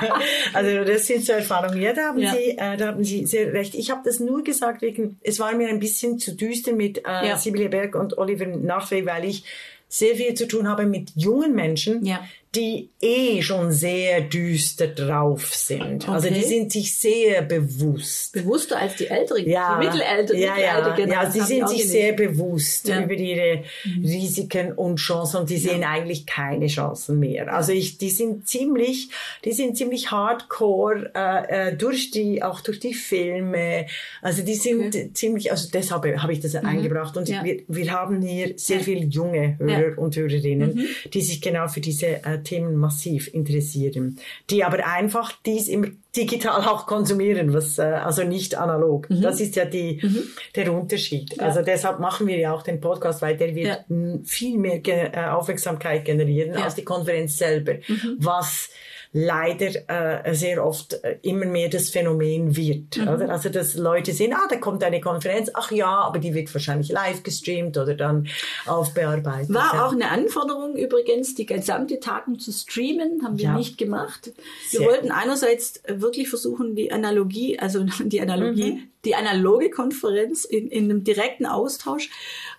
also das sind so Erfahrungen. Ja, da haben Sie, äh, da haben Sie sehr recht. Ich habe das nur gesagt wegen, es war mir ein bisschen zu düster mit äh, Sibylle Berg und Oliver Nachwey, weil ich sehr viel zu tun habe mit jungen Menschen, ja die eh schon sehr düster drauf sind. Okay. Also die sind sich sehr bewusst. Bewusster als die Älteren, ja. die Mittelalter, ja, ja, ja, sie sind sich sehr bewusst ja. über ihre mhm. Risiken und Chancen und die sehen ja. eigentlich keine Chancen mehr. Also ich, die sind ziemlich, die sind ziemlich hardcore äh, äh, durch die, auch durch die Filme. Also die sind okay. ziemlich, also deshalb habe ich das mhm. eingebracht und wir, wir haben hier sehr viele junge Hörer und Hörerinnen, mhm. die sich genau für diese äh, Themen massiv interessieren, die aber einfach dies im digital auch konsumieren, was äh, also nicht analog. Mhm. Das ist ja die, mhm. der Unterschied. Ja. Also deshalb machen wir ja auch den Podcast, weil der wird ja. viel mehr Ge äh, Aufmerksamkeit generieren ja. als die Konferenz selber. Mhm. Was leider äh, sehr oft äh, immer mehr das Phänomen wird. Mhm. Oder? Also dass Leute sehen, ah, da kommt eine Konferenz, ach ja, aber die wird wahrscheinlich live gestreamt oder dann aufbearbeitet. War ja. auch eine Anforderung übrigens, die gesamte Tagung zu streamen, haben wir ja. nicht gemacht. Wir sehr wollten einerseits wirklich versuchen, die Analogie, also die Analogie, mhm. die analoge Konferenz in, in einem direkten Austausch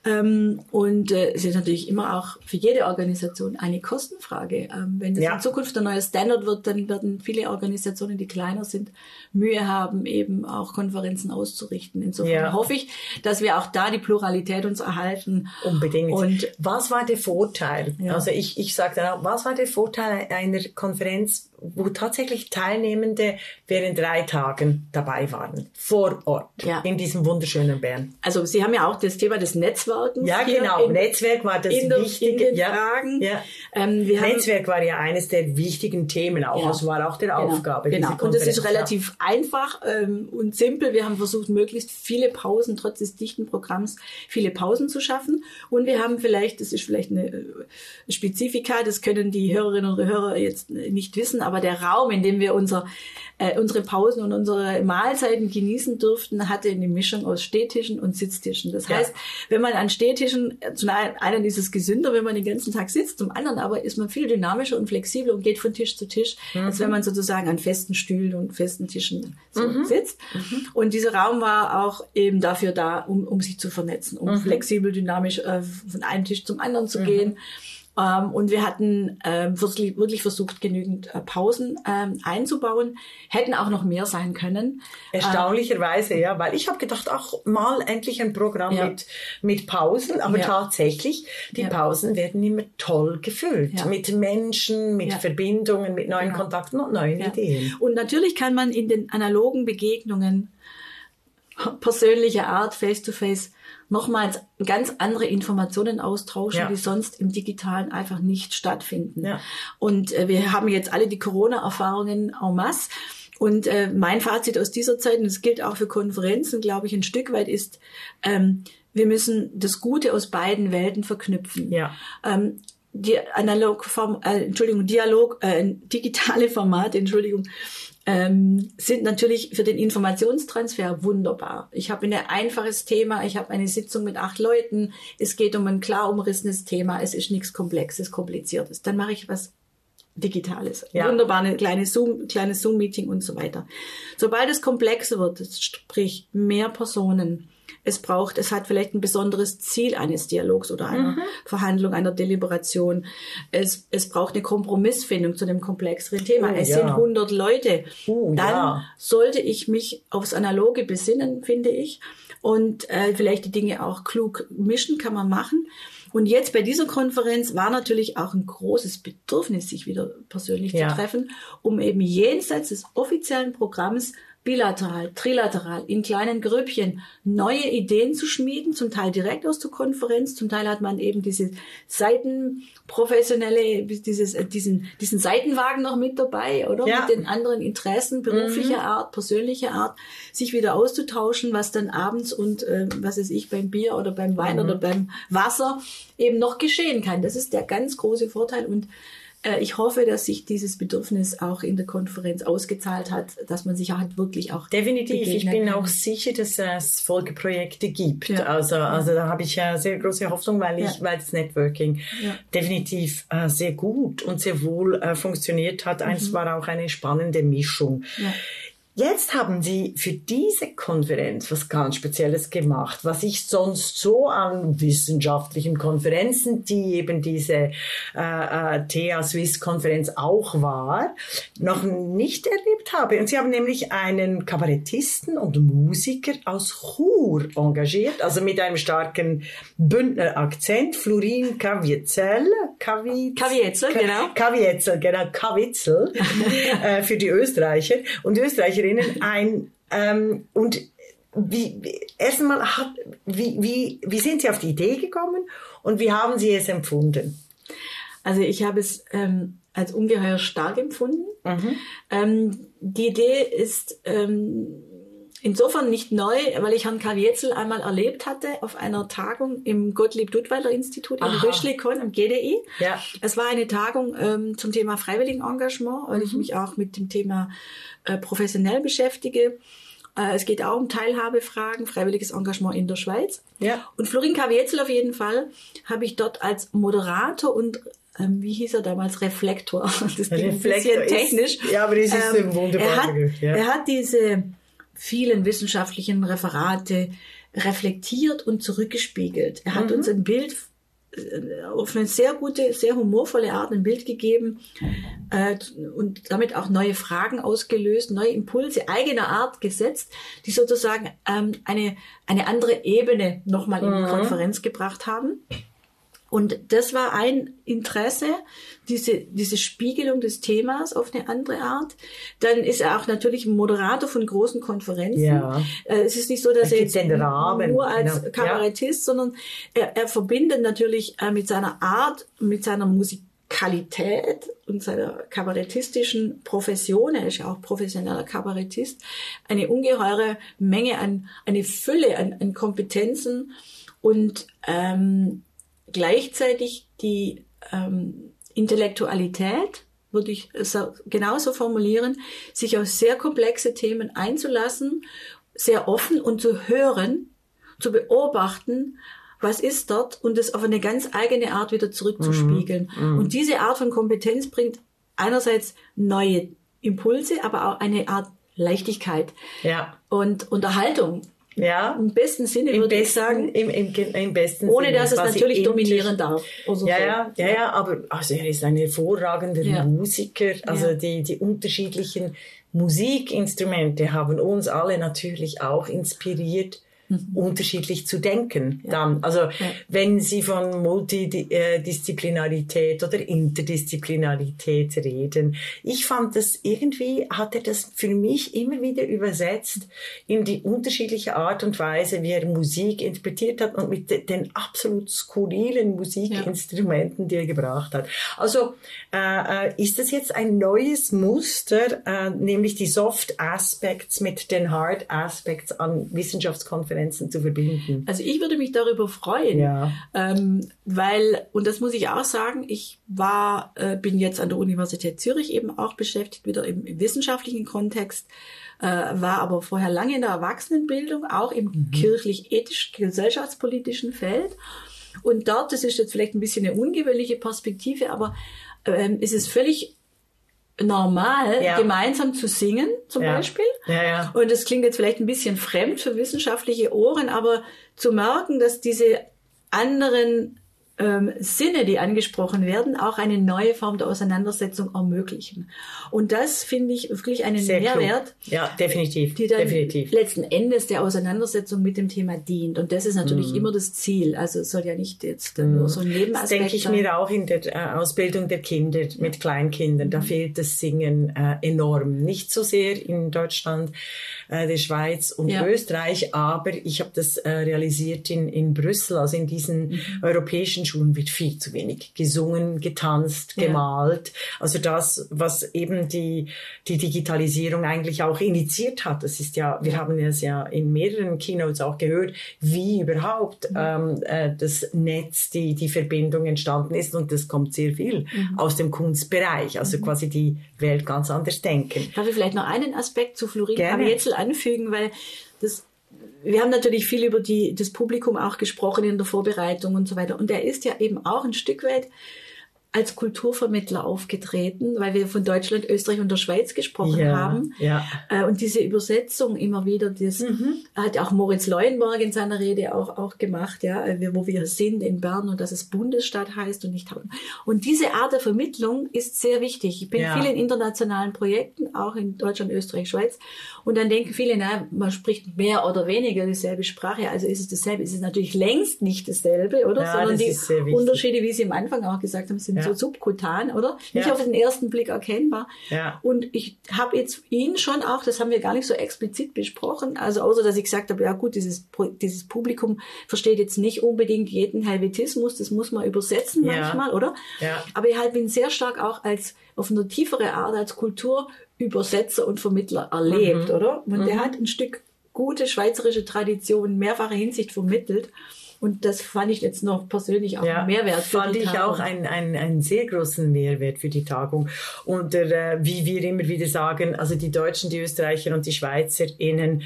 und äh, es ist natürlich immer auch für jede Organisation eine Kostenfrage. Ähm, wenn das ja. in Zukunft ein neuer Standard wird, dann werden viele Organisationen, die kleiner sind, Mühe haben, eben auch Konferenzen auszurichten. Insofern ja. hoffe ich, dass wir auch da die Pluralität uns erhalten. Unbedingt. Und was war der Vorteil? Ja. Also ich, ich sage dann auch, was war der Vorteil einer Konferenz, wo tatsächlich Teilnehmende während drei Tagen dabei waren, vor Ort, ja. in diesem wunderschönen Bern. Also Sie haben ja auch das Thema des Netzwerkens. Ja, genau. In, Netzwerk war das in wichtige. In ja, Fragen. Ja. Ähm, Netzwerk war ja eines der wichtigen Themen auch. Ja. Das war auch der genau. Aufgabe. Genau. Und es ist relativ einfach ähm, und simpel. Wir haben versucht, möglichst viele Pausen, trotz des dichten Programms, viele Pausen zu schaffen. Und wir haben vielleicht, das ist vielleicht eine äh, Spezifika, das können die Hörerinnen und Hörer jetzt nicht wissen, aber aber der Raum, in dem wir unser äh, unsere Pausen und unsere Mahlzeiten genießen durften, hatte eine Mischung aus Stehtischen und Sitztischen. Das ja. heißt, wenn man an Stehtischen, äh, zum einen ist es gesünder, wenn man den ganzen Tag sitzt, zum anderen aber ist man viel dynamischer und flexibler und geht von Tisch zu Tisch, mhm. als wenn man sozusagen an festen Stühlen und festen Tischen so mhm. sitzt. Mhm. Und dieser Raum war auch eben dafür da, um, um sich zu vernetzen, um mhm. flexibel, dynamisch äh, von einem Tisch zum anderen zu mhm. gehen. Ähm, und wir hatten ähm, wirklich, wirklich versucht, genügend äh, Pausen ähm, einzubauen. Hätten auch noch mehr sein können. Erstaunlicherweise, ja, weil ich habe gedacht, ach, mal endlich ein Programm ja. mit, mit Pausen. Aber ja. tatsächlich, die ja. Pausen werden immer toll gefüllt. Mit Menschen, mit Verbindungen, mit neuen Kontakten und neuen Ideen. Und natürlich kann man in den analogen Begegnungen persönlicher Art, face-to-face, -face, nochmals ganz andere Informationen austauschen, ja. die sonst im Digitalen einfach nicht stattfinden. Ja. Und äh, wir haben jetzt alle die Corona-Erfahrungen en masse. Und äh, mein Fazit aus dieser Zeit, und das gilt auch für Konferenzen, glaube ich, ein Stück weit ist, ähm, wir müssen das Gute aus beiden Welten verknüpfen. Ja. Ähm, die analog Form, äh, Entschuldigung, Dialog, äh, digitale Formate, Entschuldigung, ähm, sind natürlich für den Informationstransfer wunderbar. Ich habe ein einfaches Thema, ich habe eine Sitzung mit acht Leuten, es geht um ein klar umrissenes Thema, es ist nichts Komplexes, Kompliziertes. Dann mache ich was Digitales. Ja. Wunderbar, eine kleine Zoom, kleines Zoom-Meeting und so weiter. Sobald es komplexer wird, sprich mehr Personen, es braucht, es hat vielleicht ein besonderes Ziel eines Dialogs oder einer mhm. Verhandlung, einer Deliberation. Es, es braucht eine Kompromissfindung zu dem komplexeren Thema. Oh, es ja. sind 100 Leute. Uh, Dann ja. sollte ich mich aufs Analoge besinnen, finde ich. Und äh, vielleicht die Dinge auch klug mischen kann man machen. Und jetzt bei dieser Konferenz war natürlich auch ein großes Bedürfnis, sich wieder persönlich ja. zu treffen, um eben jenseits des offiziellen Programms bilateral, trilateral, in kleinen Grüppchen neue Ideen zu schmieden, zum Teil direkt aus der Konferenz, zum Teil hat man eben diese Seitenprofessionelle, dieses, äh, diesen, diesen Seitenwagen noch mit dabei, oder? Ja. Mit den anderen Interessen beruflicher mhm. Art, persönlicher Art, sich wieder auszutauschen, was dann abends und, äh, was weiß ich, beim Bier oder beim Wein mhm. oder beim Wasser eben noch geschehen kann. Das ist der ganz große Vorteil und ich hoffe, dass sich dieses Bedürfnis auch in der Konferenz ausgezahlt hat, dass man sich halt wirklich auch. Definitiv. Ich bin kann. auch sicher, dass es Folgeprojekte gibt. Ja. Also, also da habe ich ja sehr große Hoffnung, weil ich, ja. weil das Networking ja. definitiv äh, sehr gut und sehr wohl äh, funktioniert hat. Mhm. Eins war auch eine spannende Mischung. Jetzt haben Sie für diese Konferenz was ganz Spezielles gemacht, was ich sonst so an wissenschaftlichen Konferenzen, die eben diese äh, äh, TH Swiss Konferenz auch war, noch nicht erlebt habe. Und Sie haben nämlich einen Kabarettisten und Musiker aus Chur engagiert, also mit einem starken Bündner Akzent, Florin Kaviezel, Kaviezel, genau. Kaviezel, genau, Kavitzel, äh, für die Österreicher. Und Österreicher Österreicherinnen ein ähm, und wie, erstmal hat, wie, wie, wie sind Sie auf die Idee gekommen und wie haben Sie es empfunden? Also ich habe es ähm, als ungeheuer stark empfunden. Mhm. Ähm, die Idee ist ähm, insofern nicht neu, weil ich Herrn Kavietzel einmal erlebt hatte auf einer Tagung im Gottlieb-Duttweiler-Institut in Röschlikon am GDI. Ja. Es war eine Tagung ähm, zum Thema Freiwilligenengagement, weil mhm. ich mich auch mit dem Thema äh, professionell beschäftige. Äh, es geht auch um Teilhabefragen, freiwilliges Engagement in der Schweiz. Ja. Und Florin Kavietzel auf jeden Fall habe ich dort als Moderator und ähm, wie hieß er damals, Reflektor. Das klingt ein bisschen technisch. Ist, ja, aber das ist ähm, wunderbar. Er hat, ja. er hat diese vielen wissenschaftlichen Referate reflektiert und zurückgespiegelt. Er hat mhm. uns ein Bild auf eine sehr gute, sehr humorvolle Art ein Bild gegeben äh, und damit auch neue Fragen ausgelöst, neue Impulse eigener Art gesetzt, die sozusagen ähm, eine, eine andere Ebene nochmal in die mhm. Konferenz gebracht haben. Und das war ein Interesse, diese, diese Spiegelung des Themas auf eine andere Art. Dann ist er auch natürlich Moderator von großen Konferenzen. Ja. Äh, es ist nicht so, dass er jetzt nur als genau. Kabarettist, ja. sondern er, er verbindet natürlich äh, mit seiner Art, mit seiner Musikalität und seiner kabarettistischen Profession, er ist ja auch professioneller Kabarettist, eine ungeheure Menge an, eine Fülle an, an Kompetenzen und ähm, gleichzeitig die ähm, Intellektualität würde ich genauso formulieren, sich auf sehr komplexe Themen einzulassen, sehr offen und zu hören, zu beobachten, was ist dort und es auf eine ganz eigene Art wieder zurückzuspiegeln. Mhm. Und diese Art von Kompetenz bringt einerseits neue Impulse, aber auch eine Art Leichtigkeit ja. und Unterhaltung. Ja. Im besten Sinne Im würde besten, ich sagen. Im, im, im besten ohne Sinne. dass es natürlich dominieren darf. ja, so. ja, ja, ja, aber also er ist ein hervorragender ja. Musiker. Also ja. die, die unterschiedlichen Musikinstrumente haben uns alle natürlich auch inspiriert mhm. unterschiedlich zu denken. Ja. Dann, also ja. wenn Sie von Multidisziplinarität oder Interdisziplinarität reden, ich fand das irgendwie hat er das für mich immer wieder übersetzt in die unterschiedliche Art und Weise, wie er Musik interpretiert hat und mit den absolut skurrilen Musikinstrumenten, ja. die er gebracht hat. Also äh, äh, ist das jetzt ein neues Muster, äh, nämlich die Soft Aspects mit den Hard Aspects an Wissenschaftskonferenzen Konferenzen zu verbinden. Also ich würde mich darüber freuen, ja. ähm, weil, und das muss ich auch sagen, ich war, äh, bin jetzt an der Universität Zürich eben auch beschäftigt, wieder im, im wissenschaftlichen Kontext, äh, war aber vorher lange in der Erwachsenenbildung, auch im mhm. kirchlich-ethisch-gesellschaftspolitischen Feld. Und dort, das ist jetzt vielleicht ein bisschen eine ungewöhnliche Perspektive, aber ähm, ist es völlig normal, ja. gemeinsam zu singen, zum ja. Beispiel. Ja, ja. Und das klingt jetzt vielleicht ein bisschen fremd für wissenschaftliche Ohren, aber zu merken, dass diese anderen ähm, Sinne, die angesprochen werden, auch eine neue Form der Auseinandersetzung ermöglichen. Und das finde ich wirklich einen Sehr Mehrwert. Klug. Ja, definitiv. Die dann definitiv. letzten Endes der Auseinandersetzung mit dem Thema dient. Und das ist natürlich mm. immer das Ziel. Also es soll ja nicht jetzt mm. nur so ein Nebenaspekt Das denke ich sein. mir auch in der äh, Ausbildung der Kinder mit Kleinkindern. Da mhm. fehlt das Singen äh, enorm. Nicht so sehr in Deutschland, äh, der Schweiz und ja. Österreich, aber ich habe das äh, realisiert in, in Brüssel, also in diesen mhm. europäischen Schulen wird viel zu wenig gesungen, getanzt, ja. gemalt. Also das, was eben die, die Digitalisierung eigentlich auch initiiert hat. Das ist ja, wir haben es ja in mehreren Keynotes auch gehört, wie überhaupt mhm. ähm, äh, das Netz, die, die Verbindung entstanden ist. Und das kommt sehr viel mhm. aus dem Kunstbereich. Also mhm. quasi die Welt ganz anders denken. Darf ich vielleicht noch einen Aspekt zu Florin Kavietzel anfügen, weil das wir haben natürlich viel über die, das Publikum auch gesprochen in der Vorbereitung und so weiter. Und er ist ja eben auch ein Stück weit als Kulturvermittler aufgetreten, weil wir von Deutschland, Österreich und der Schweiz gesprochen ja, haben. Ja. Äh, und diese Übersetzung immer wieder, das mhm. hat auch Moritz Leuenberg in seiner Rede auch, auch gemacht, ja, äh, wo wir sind in Bern und dass es Bundesstadt heißt und nicht haben. Und diese Art der Vermittlung ist sehr wichtig. Ich bin ja. viel in internationalen Projekten, auch in Deutschland, Österreich, Schweiz. Und dann denken viele, na, man spricht mehr oder weniger dieselbe Sprache. Also ist es dasselbe. Es ist natürlich längst nicht dasselbe, oder? Sondern das die Unterschiede, wie Sie am Anfang auch gesagt haben, sind so subkutan, oder? Nicht auf den ersten Blick erkennbar. Ja. Und ich habe jetzt ihn schon auch, das haben wir gar nicht so explizit besprochen, also außer dass ich gesagt habe, ja gut, dieses, dieses Publikum versteht jetzt nicht unbedingt jeden Helvetismus, das muss man übersetzen Ja. manchmal, oder? Ja. Aber ich halt bin sehr stark auch als auf eine tiefere Art als Kulturübersetzer und Vermittler erlebt, Mhm. oder? Und der Mhm. hat ein Stück gute schweizerische Tradition mehrfacher Hinsicht vermittelt. Und das fand ich jetzt noch persönlich auch ein Mehrwert für fand die ich Tagung. auch einen, einen, einen sehr großen Mehrwert für die Tagung. Und äh, wie wir immer wieder sagen, also die Deutschen, die Österreicher und die SchweizerInnen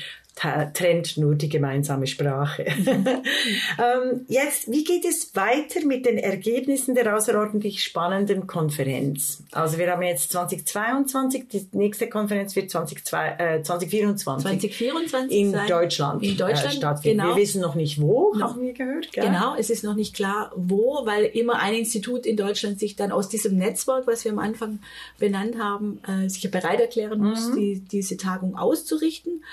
trennt nur die gemeinsame Sprache. ähm, jetzt, wie geht es weiter mit den Ergebnissen der außerordentlich spannenden Konferenz? Also wir haben jetzt 2022, die nächste Konferenz wird 2002, äh, 2024 2024 in. Deutschland, In Deutschland, äh, stattfinden. genau. Wir wissen noch nicht wo, haben wir gehört. Gell? Genau, es ist noch nicht klar, wo, weil immer ein Institut in Deutschland sich dann aus diesem Netzwerk, was wir am Anfang benannt haben, äh, sich bereit erklären muss, die, diese Tagung auszurichten.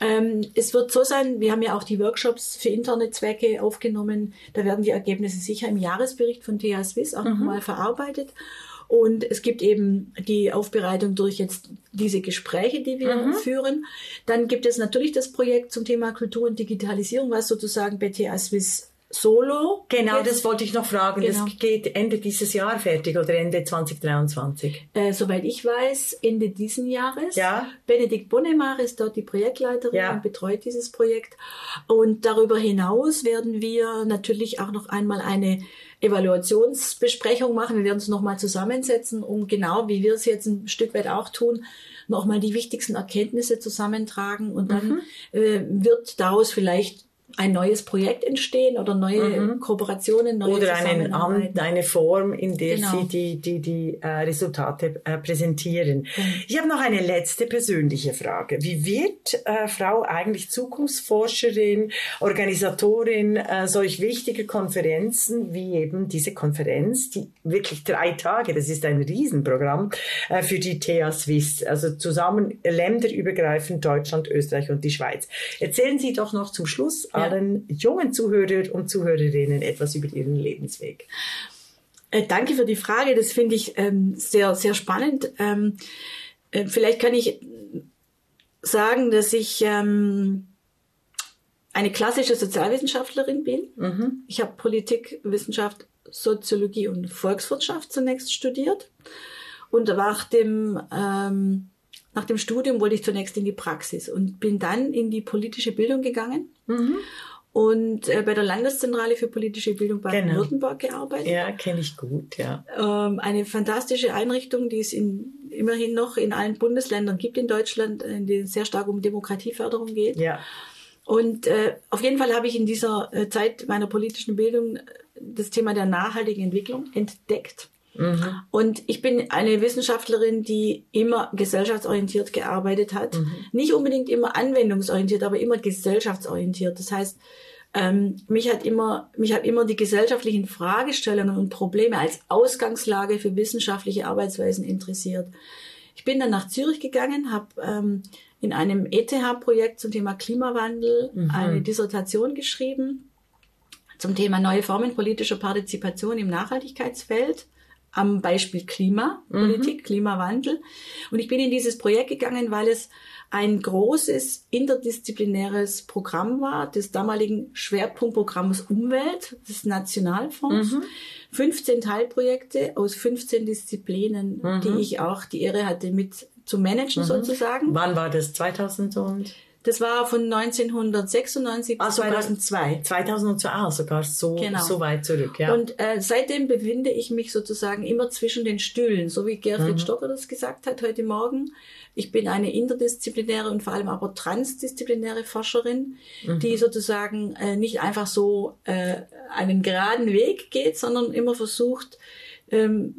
Ähm, es wird so sein, wir haben ja auch die Workshops für interne Zwecke aufgenommen. Da werden die Ergebnisse sicher im Jahresbericht von TH Swiss auch nochmal verarbeitet. Und es gibt eben die Aufbereitung durch jetzt diese Gespräche, die wir führen. Dann gibt es natürlich das Projekt zum Thema Kultur und Digitalisierung, was sozusagen bei TH Swiss solo. Genau, jetzt. das wollte ich noch fragen. Genau. Das geht Ende dieses Jahr fertig oder Ende 2023? Äh, soweit ich weiß, Ende diesen Jahres. Ja. Benedikt Bonnemar ist dort die Projektleiterin Ja. und betreut dieses Projekt. Und darüber hinaus werden wir natürlich auch noch einmal eine Evaluationsbesprechung machen. Wir werden uns nochmal zusammensetzen, um genau, wie wir es jetzt ein Stück weit auch tun, nochmal die wichtigsten Erkenntnisse zusammentragen. Und dann Mhm. äh, wird daraus vielleicht ein neues Projekt entstehen oder neue Kooperationen, neue Mhm. Oder einen. Amt, eine Form, in der Genau. Sie die, die, die äh, Resultate äh, präsentieren. Ich habe noch eine letzte persönliche Frage. Wie wird äh, Frau eigentlich Zukunftsforscherin, Organisatorin äh, solch wichtiger Konferenzen wie eben diese Konferenz, die wirklich drei Tage, das ist ein Riesenprogramm äh, für die TH Swiss, also zusammen länderübergreifend Deutschland, Österreich und die Schweiz. Erzählen Sie doch noch zum Schluss allen jungen Zuhörer und Zuhörerinnen etwas über Ihren Lebensweg. Äh, danke für die Frage. Das finde ich ähm, sehr, sehr spannend. Ähm, äh, vielleicht kann ich sagen, dass ich ähm, eine klassische Sozialwissenschaftlerin bin. Ich habe Politik, Wissenschaft, Soziologie und Volkswirtschaft zunächst studiert. Und nach dem, ähm, nach dem Studium wollte ich zunächst in die Praxis und bin dann in die politische Bildung gegangen. Und äh, bei der Landeszentrale für politische Bildung Baden-Württemberg gearbeitet Ja, kenne ich gut, ja. ähm, eine fantastische Einrichtung, die es in, immerhin noch in allen Bundesländern gibt in Deutschland, in denen es sehr stark um Demokratieförderung geht. Ja. Und äh, auf jeden Fall habe ich in dieser äh, Zeit meiner politischen Bildung äh, das Thema der nachhaltigen Entwicklung entdeckt. Und ich bin eine Wissenschaftlerin, die immer gesellschaftsorientiert gearbeitet hat. Nicht unbedingt immer anwendungsorientiert, aber immer gesellschaftsorientiert. Das heißt, ähm, mich hat immer, mich hat immer die gesellschaftlichen Fragestellungen und Probleme als Ausgangslage für wissenschaftliche Arbeitsweisen interessiert. Ich bin dann nach Zürich gegangen, habe ähm, in einem ETH-Projekt zum Thema Klimawandel eine Dissertation geschrieben zum Thema neue Formen politischer Partizipation im Nachhaltigkeitsfeld am Beispiel Klimapolitik, Klimawandel. Und ich bin in dieses Projekt gegangen, weil es ein großes interdisziplinäres Programm war, des damaligen Schwerpunktprogramms Umwelt des Nationalfonds. 15 Teilprojekte aus 15 Disziplinen, die ich auch die Ehre hatte mit zu managen sozusagen. Wann war das? 2000 und? Das war von 1996 bis sogar- 2002. 2002, ah, sogar so, Genau. so weit zurück, ja. Und äh, seitdem befinde ich mich sozusagen immer zwischen den Stühlen, so wie Gerfried Stocker das gesagt hat heute Morgen. Ich bin eine interdisziplinäre und vor allem aber transdisziplinäre Forscherin, die sozusagen äh, nicht einfach so äh, einen geraden Weg geht, sondern immer versucht, ähm,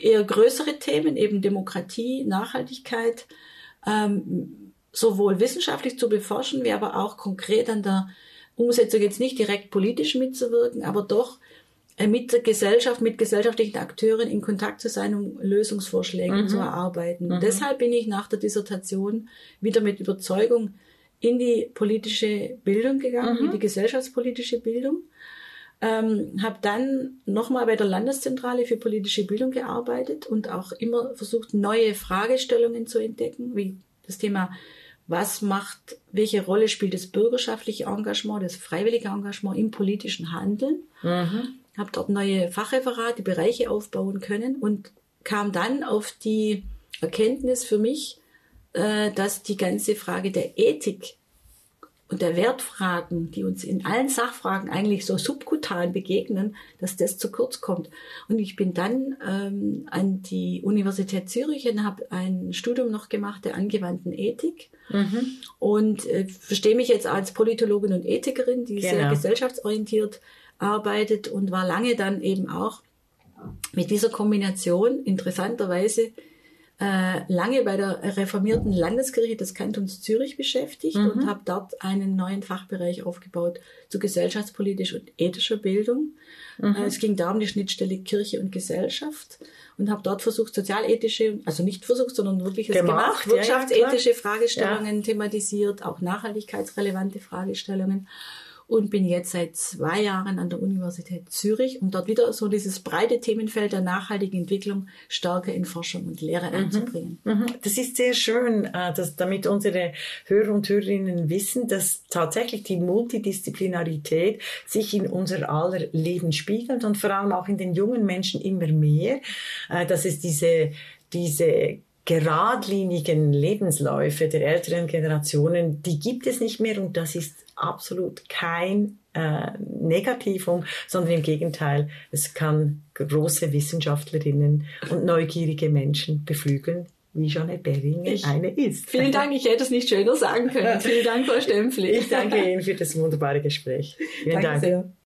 eher größere Themen, eben Demokratie, Nachhaltigkeit, ähm, sowohl wissenschaftlich zu beforschen, wie aber auch konkret an der Umsetzung jetzt nicht direkt politisch mitzuwirken, aber doch äh, mit der Gesellschaft, mit gesellschaftlichen Akteuren in Kontakt zu sein, um Lösungsvorschläge zu erarbeiten. Und deshalb bin ich nach der Dissertation wieder mit Überzeugung in die politische Bildung gegangen, in die gesellschaftspolitische Bildung. Ähm, habe dann nochmal bei der Landeszentrale für politische Bildung gearbeitet und auch immer versucht, neue Fragestellungen zu entdecken, wie das Thema, was macht, welche Rolle spielt das bürgerschaftliche Engagement, das freiwillige Engagement im politischen Handeln. Habe dort neue Fachreferate, Bereiche aufbauen können und kam dann auf die Erkenntnis für mich, äh, dass die ganze Frage der Ethik und der Wertfragen, die uns in allen Sachfragen eigentlich so subkutan begegnen, dass das zu kurz kommt. Und ich bin dann ähm, an die Universität Zürich und habe ein Studium noch gemacht der angewandten Ethik und äh, verstehe mich jetzt als Politologin und Ethikerin, die sehr Genau. gesellschaftsorientiert arbeitet und war lange dann eben auch mit dieser Kombination interessanterweise äh, lange bei der reformierten Landeskirche des Kantons Zürich beschäftigt und habe dort einen neuen Fachbereich aufgebaut zu gesellschaftspolitischer und ethischer Bildung. Äh, es ging darum die Schnittstelle Kirche und Gesellschaft und habe dort versucht, sozialethische, also nicht versucht, sondern wirklich Gemacht, gemacht, ja, ja, wirtschaftsethische Fragestellungen thematisiert, auch nachhaltigkeitsrelevante Fragestellungen. Und bin jetzt seit zwei Jahren an der Universität Zürich, um dort wieder so dieses breite Themenfeld der nachhaltigen Entwicklung stärker in Forschung und Lehre mhm. einzubringen. Mhm. Das ist sehr schön, äh, dass, damit unsere Hörer und Hörerinnen wissen, dass tatsächlich die Multidisziplinarität sich in unser aller Leben spiegelt und vor allem auch in den jungen Menschen immer mehr, äh, dass es diese, diese geradlinigen Lebensläufe der älteren Generationen, die gibt es nicht mehr und das ist absolut kein äh, Negativum, sondern im Gegenteil, es kann große Wissenschaftlerinnen und neugierige Menschen beflügeln, wie Jeanette Bering ich, eine ist. Vielen Dank, ich hätte es nicht schöner sagen können. vielen Dank, Frau Stempfli. Ich danke Ihnen für das wunderbare Gespräch. Vielen danke Dank. Sehr.